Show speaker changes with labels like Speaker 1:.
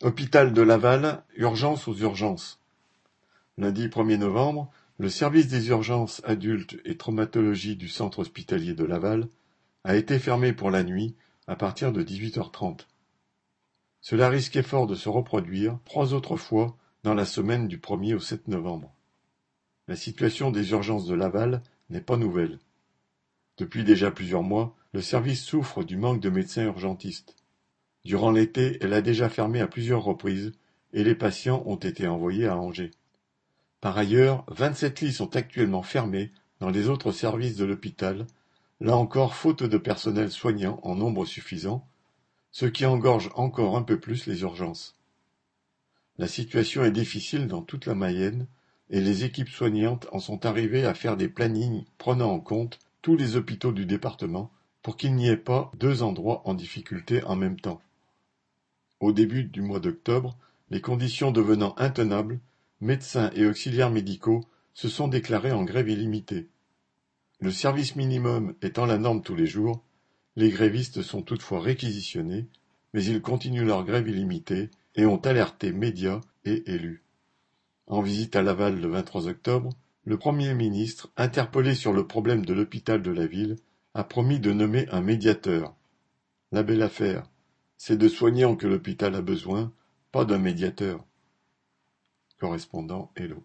Speaker 1: Hôpital de Laval, urgence aux urgences. Lundi 1er novembre, le service des urgences adultes et traumatologie du centre hospitalier de Laval a été fermé pour la nuit à partir de 18h30. Cela risquait fort de se reproduire trois autres fois dans la semaine du 1er au 7 novembre. La situation des urgences de Laval n'est pas nouvelle. Depuis déjà plusieurs mois, le service souffre du manque de médecins urgentistes. Durant l'été, elle a déjà fermé à plusieurs reprises et les patients ont été envoyés à Angers. Par ailleurs, vingt-sept lits sont actuellement fermés dans les autres services de l'hôpital, là encore faute de personnel soignant en nombre suffisant, ce qui engorge encore un peu plus les urgences. La situation est difficile dans toute la Mayenne et les équipes soignantes en sont arrivées à faire des plannings prenant en compte tous les hôpitaux du département pour qu'il n'y ait pas deux endroits en difficulté en même temps. Au début du mois d'octobre, les conditions devenant intenables, médecins et auxiliaires médicaux se sont déclarés en grève illimitée. Le service minimum étant la norme tous les jours, les grévistes sont toutefois réquisitionnés, mais ils continuent leur grève illimitée et ont alerté médias et élus. En visite à Laval le 23 octobre, le Premier ministre, interpellé sur le problème de l'hôpital de la ville, a promis de nommer un médiateur. La belle affaire, c'est de soignants que l'hôpital a besoin, pas d'un médiateur. Correspondant Hello.